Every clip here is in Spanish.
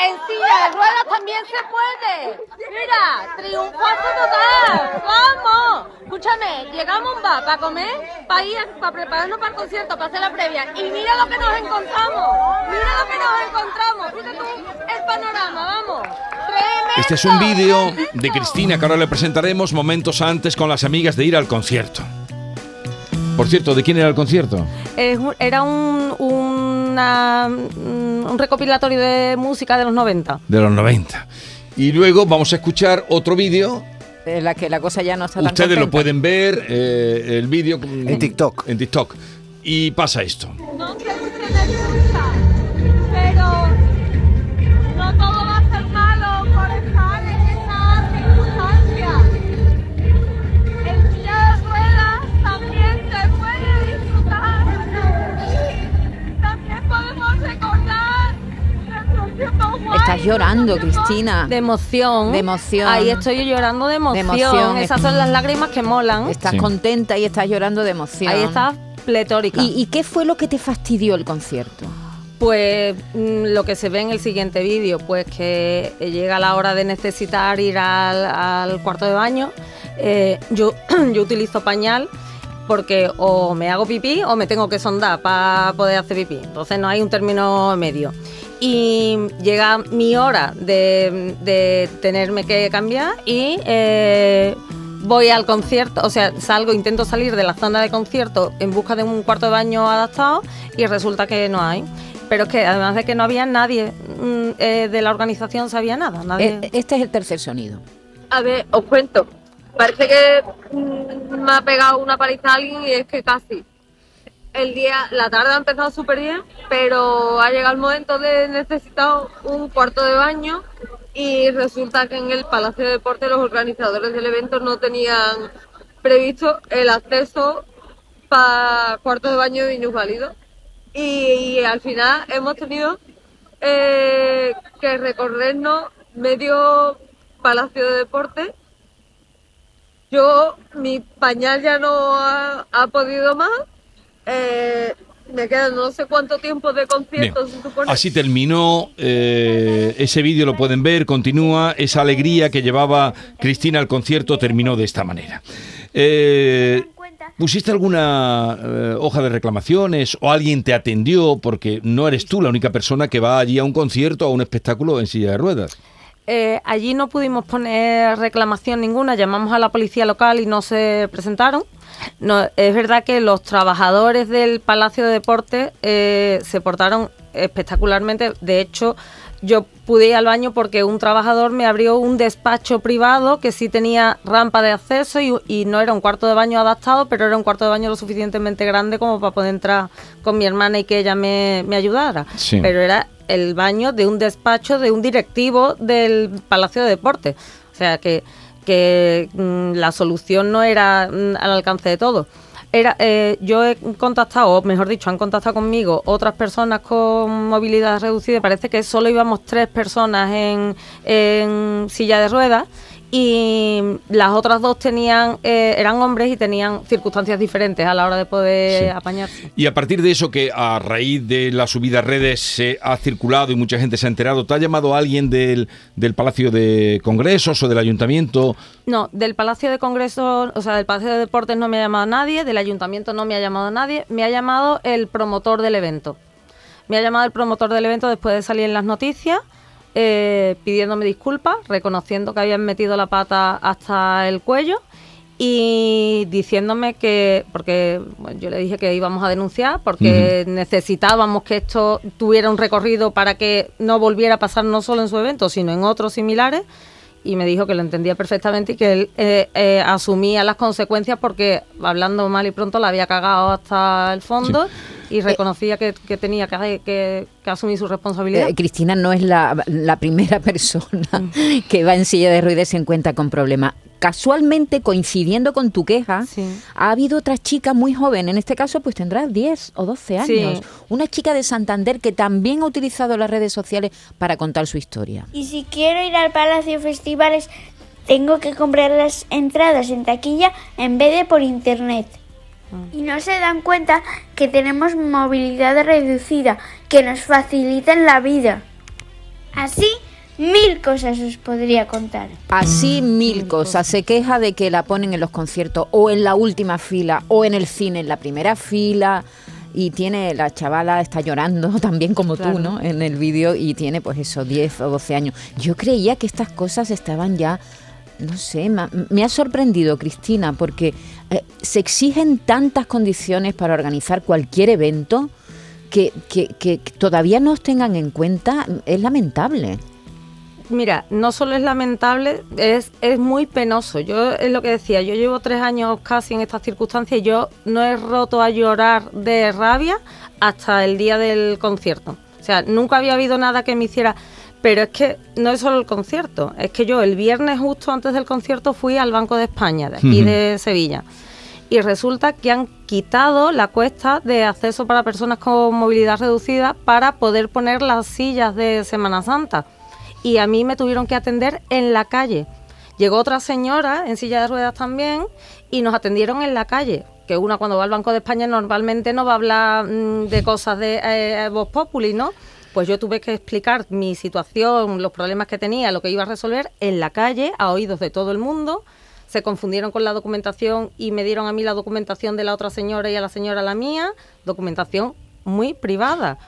En silla de ruedas también se puede. Mira, triunfazo total. ¡Vamos! Escúchame, llegamos a para comer, para ir, para prepararnos para el concierto, para hacer la previa. Y mira lo que nos encontramos. Mira lo que nos encontramos. Fíjate tú el panorama, vamos. Este es un vídeo de Cristina que ahora le presentaremos momentos antes con las amigas de ir al concierto. Por cierto, ¿de quién era el concierto? Era un, una- un recopilatorio de música de los 90. De los 90. Y luego vamos a escuchar otro vídeo. En la que la cosa ya no está tan Ustedes lo pueden ver, eh, el vídeo En TikTok. En TikTok. Y pasa esto. No Estás llorando, Cristina. De emoción. De emoción. Ahí estoy yo llorando de emoción. emoción. Esas son las lágrimas que molan. Estás Sí. contenta y estás llorando de emoción. Ahí estás pletórica. ¿Y, y qué fue lo que te fastidió el concierto? Pues mm, lo que se ve en el siguiente vídeo, pues que llega la hora de necesitar ir al, al cuarto de baño. Eh, yo, yo utilizo pañal porque o me hago pipí o me tengo que sondar para poder hacer pipí. Entonces no hay un término medio. Y llega mi hora de, de tenerme que cambiar y eh, voy al concierto, o sea, salgo, intento salir de la zona de concierto en busca de un cuarto de baño adaptado y resulta que no hay. Pero es que además de que no había nadie mm, eh, de la organización sabía nada. Nadie... Eh, Este es el tercer sonido. A ver, os cuento. Parece que mm, me ha pegado una paliza a alguien y es que casi. El día, la tarde ha empezado súper bien, pero ha llegado el momento de necesitar un cuarto de baño y resulta que en el Palacio de Deportes los organizadores del evento no tenían previsto el acceso para cuartos de baño de minusválidos. Y, y al final hemos tenido eh, que recorrernos medio Palacio de Deportes. Yo, mi pañal ya no ha podido más. Eh, me quedan no sé cuánto tiempo de concierto. Así terminó eh, ese vídeo, lo pueden ver, continúa. Esa alegría que llevaba Cristina al concierto terminó de esta manera. Eh, ¿Pusiste alguna eh, hoja de reclamaciones o alguien te atendió? Porque no eres tú la única persona que va allí a un concierto o a un espectáculo en silla de ruedas. Eh, allí no pudimos poner reclamación ninguna, llamamos a la policía local y no se presentaron. No, es verdad que los trabajadores del Palacio de Deportes eh, se portaron espectacularmente. De hecho, yo pude ir al baño porque un trabajador me abrió un despacho privado que sí tenía rampa de acceso y, y no era un cuarto de baño adaptado, pero era un cuarto de baño lo suficientemente grande como para poder entrar con mi hermana y que ella me, me ayudara. Sí. Pero era el baño de un despacho de un directivo del Palacio de Deportes. O sea que, que mm, la solución no era mm, al alcance de todos. Era, eh, yo he contactado, o mejor dicho, han contactado conmigo otras personas con movilidad reducida. Parece que solo íbamos tres personas en, en silla de ruedas y las otras dos tenían eh, eran hombres y tenían circunstancias diferentes a la hora de poder Sí. apañarse. Y a partir de eso que a raíz de la subida a redes se ha circulado y mucha gente se ha enterado, ¿te ha llamado alguien del, del Palacio de Congresos o del Ayuntamiento? No, del Palacio de Congreso, o sea, del Palacio de Deportes no me ha llamado nadie, del Ayuntamiento no me ha llamado nadie, me ha llamado el promotor del evento. Me ha llamado el promotor del evento después de salir en las noticias, eh, pidiéndome disculpas, reconociendo que habían metido la pata hasta el cuello y diciéndome que, porque bueno, yo le dije que íbamos a denunciar, porque necesitábamos que esto tuviera un recorrido para que no volviera a pasar no solo en su evento, sino en otros similares. Y me dijo que lo entendía perfectamente y que él eh, eh, asumía las consecuencias porque hablando mal y pronto la había cagado hasta el fondo y reconocía que, que tenía que, que- que asumir su responsabilidad. Eh, Cristina no es la, la primera persona Mm. que va en silla de ruedas y se encuentra con problemas. casualmente coincidiendo con tu queja, Sí. ha habido otra chica muy joven, en este caso pues tendrá 10 o 12 años, Sí. una chica de Santander que también ha utilizado las redes sociales para contar su historia. Y si quiero ir al Palacio Festivales, tengo que comprar las entradas en taquilla en vez de por internet. Y no se dan cuenta que tenemos movilidad reducida, que nos facilitan la vida. Así, mil cosas os podría contar. Así mil cosas. Se queja de que la ponen en los conciertos o en la última fila o en el cine en la primera fila. Y tiene, la chavala está llorando también como Claro. tú, ¿no? En el vídeo y tiene pues eso, 10 o 12 años. Yo creía que estas cosas estaban ya, no sé, me ha, sorprendido Cristina porque eh, se exigen tantas condiciones para organizar cualquier evento que, que, que todavía no os tengan en cuenta. Es lamentable. Mira, no solo es lamentable, es, es muy penoso. Yo es lo que decía, yo llevo tres años casi en estas circunstancias y yo no he roto a llorar de rabia hasta el día del concierto. O sea, nunca había habido nada que me hiciera... Pero es que no es solo el concierto, es que yo el viernes justo antes del concierto fui al Banco de España, de aquí de Sevilla. Y resulta que han quitado la cuesta de acceso para personas con movilidad reducida para poder poner las sillas de Semana Santa y a mí me tuvieron que atender en la calle. Llegó otra señora en silla de ruedas también y nos atendieron en la calle. Que una cuando va al Banco de España normalmente no va a hablar mm, de cosas de eh, Vox Populi, ¿no? Pues yo tuve que explicar mi situación, los problemas que tenía, lo que iba a resolver en la calle, a oídos de todo el mundo. Se confundieron con la documentación y me dieron a mí la documentación de la otra señora y a la señora la mía. Documentación muy privada.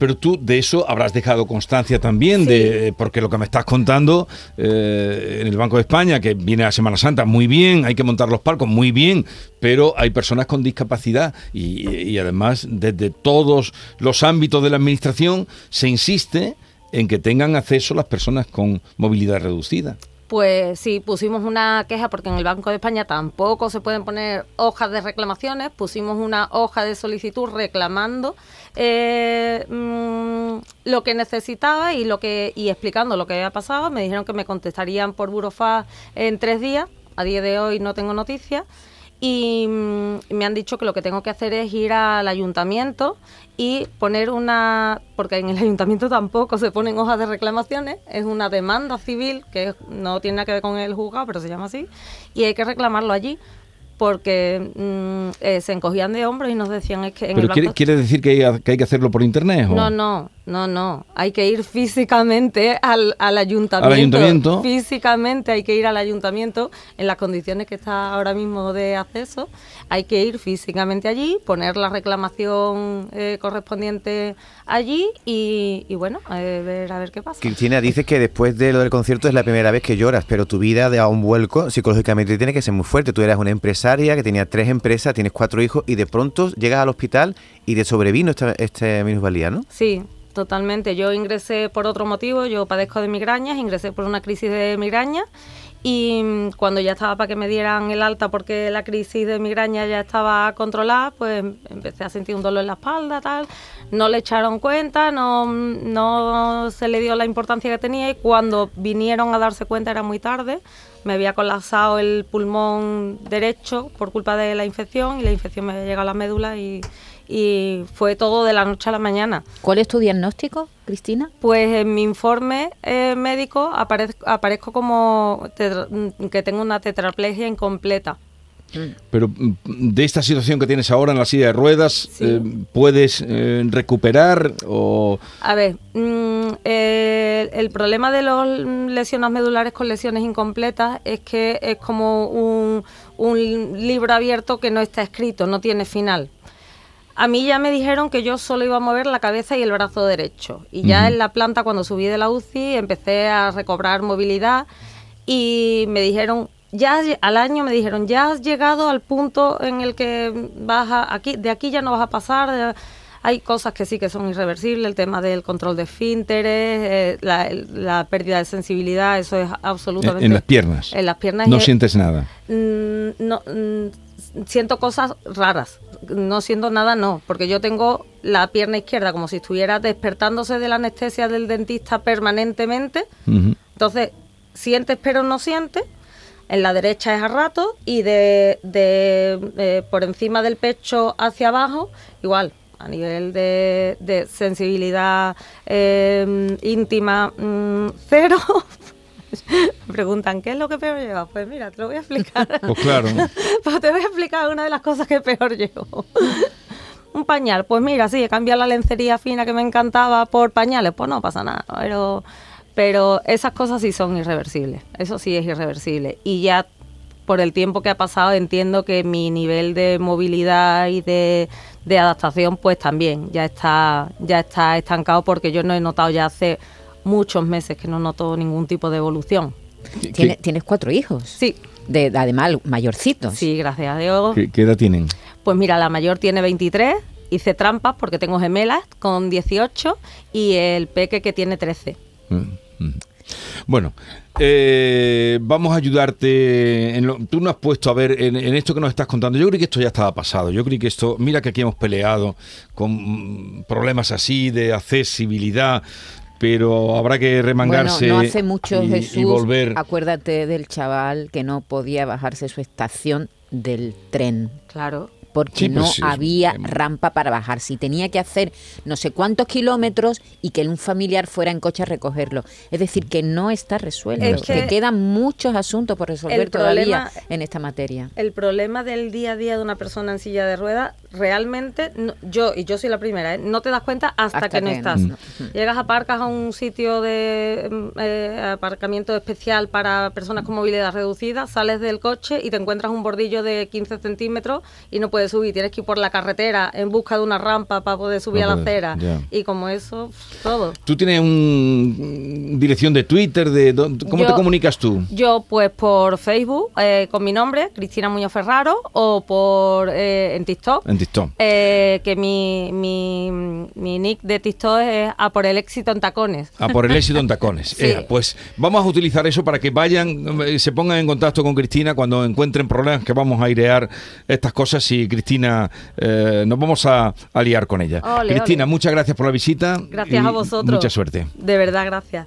Pero tú de eso habrás dejado constancia también, de porque lo que me estás contando eh, en el Banco de España, que viene a Semana Santa, muy bien, hay que montar los palcos, muy bien, pero hay personas con discapacidad y, y además desde todos los ámbitos de la administración se insiste en que tengan acceso las personas con movilidad reducida. Pues sí, pusimos una queja porque en el Banco de España tampoco se pueden poner hojas de reclamaciones, pusimos una hoja de solicitud reclamando eh, mm, lo que necesitaba y lo que y explicando lo que había pasado. Me dijeron que me contestarían por Burofax en tres días. A día de hoy no tengo noticias. Y mm, me han dicho que lo que tengo que hacer es ir al ayuntamiento y poner una, porque en el ayuntamiento tampoco se ponen hojas de reclamaciones, es una demanda civil que no tiene nada que ver con el juzgado, pero se llama así, y hay que reclamarlo allí porque mm, eh, se encogían de hombros y nos decían es que en Pero el quiere, banco... quiere decir que hay, que hay que hacerlo por internet. ¿o? No, no, no, no. Hay que ir físicamente al, al ayuntamiento. Al ayuntamiento. Físicamente hay que ir al ayuntamiento en las condiciones que está ahora mismo de acceso. Hay que ir físicamente allí, poner la reclamación eh, correspondiente allí y, y bueno, a ver, a ver qué pasa. Cristina, dices que después de lo del concierto es la primera vez que lloras, pero tu vida da un vuelco psicológicamente tiene que ser muy fuerte. Tú eras una empresaria que tenía tres empresas, tienes cuatro hijos y de pronto llegas al hospital y te sobrevino esta, este minusvalía, ¿no? Sí, totalmente. Yo ingresé por otro motivo, yo padezco de migrañas, ingresé por una crisis de migrañas y mm, cuando ya estaba para que me dieran el alta porque la crisis de migraña ya estaba controlada, pues empecé a sentir un dolor en la espalda, tal. No le echaron cuenta, no, no se le dio la importancia que tenía y cuando vinieron a darse cuenta era muy tarde. Me había colapsado el pulmón derecho por culpa de la infección y la infección me había llegado a la médula y, y fue todo de la noche a la mañana. ¿Cuál es tu diagnóstico, Cristina? Pues en mi informe eh, médico aparez- aparezco como mm, que tengo una tetraplegia incompleta. Pero mm, de esta situación que tienes ahora en la silla de ruedas, Sí. eh, ¿puedes eh, recuperar o...? A ver, mm, eh, el problema de los lesiones medulares con lesiones incompletas es que es como un, un libro abierto que no está escrito, no tiene final. A mí ya me dijeron que yo solo iba a mover la cabeza y el brazo derecho. Y ya en la planta, cuando subí de la UCI, empecé a recobrar movilidad y me dijeron, ya al año me dijeron, ya has llegado al punto en el que vas a, aquí, de aquí ya no vas a pasar. de- hay cosas que sí que son irreversibles, el tema del control de esfínteres, eh, la, pérdida de sensibilidad, eso es absolutamente... En las piernas. En las piernas. No sientes nada. Mm, no, mm, siento cosas raras. No siento nada, no, porque yo tengo la pierna izquierda como si estuviera despertándose de la anestesia del dentista permanentemente. Entonces, sientes pero no sientes. En la derecha es a rato y de, de, eh, por encima del pecho hacia abajo, igual, a nivel de, de sensibilidad eh, íntima, mm, cero. Me preguntan, ¿qué es lo que peor llevas? Pues mira, te lo voy a explicar. Pues claro. Pues te voy a explicar una de las cosas que peor llevo. Un pañal, pues mira, sí, he cambiado la lencería fina que me encantaba por pañales, pues no pasa nada, pero, pero esas cosas sí son irreversibles, eso sí es irreversible. Y ya por el tiempo que ha pasado entiendo que mi nivel de movilidad y de, de adaptación pues también ya está, ya está estancado porque yo no he notado ya hace muchos meses que no noto ningún tipo de evolución. Tiene- tienes cuatro hijos. Sí, De, además, mayorcitos. sí, gracias a Dios. ¿Qué, qué edad tienen? Pues mira, la mayor tiene 23, hice trampas porque tengo gemelas con 18 y el peque que tiene 13. Mm, mm. Bueno, eh, vamos a ayudarte. En lo- tú nos has puesto a ver en, en esto que nos estás contando. Yo creo que esto ya estaba pasado. Yo creo que esto. Mira que aquí hemos peleado con mm, problemas así de accesibilidad, pero habrá que remangarse Bueno, no hace mucho, y, y Jesús, volver. acuérdate del chaval que no podía bajarse su estación del tren Claro. Porque Sí, pues no sí, había rampa para bajarse y tenía que hacer no sé cuántos kilómetros y que un familiar fuera en coche a recogerlo. Es decir, que no está resuelto, Es que, que quedan muchos asuntos por resolver todavía problema- en esta materia. El problema del día a día de una persona en silla de ruedas, realmente, no- yo, y yo soy la primera, ¿eh? no te das cuenta hasta, Hasta que no estás. no. Llegas, aparcas a un sitio de mm, eh, aparcamiento especial para personas con movilidad reducida, sales del coche y te encuentras un bordillo de 15 centímetros y no puedes subir. Tienes que ir por la carretera en busca de una rampa para poder subir No a la acera. Y como eso, todo. Tú tienes un dirección de Twitter, de ¿cómo te comunicas tú? Yo, pues por Facebook, eh, con mi nombre, Cristina Muñoz Ferraro, o por eh, en TikTok. En TikTok. Eh, que mi, mi, mi nick de TikTok es a por el éxito en tacones. A por el éxito en tacones. Sí. Pues vamos a utilizar eso para que vayan, se pongan en contacto con Cristina cuando encuentren problemas que vamos a airear estas cosas y Cristina eh, nos vamos a, a liar con ella. Ole, Cristina, ole. muchas gracias por la visita. Gracias a vosotros. Mucha suerte. De verdad, gracias.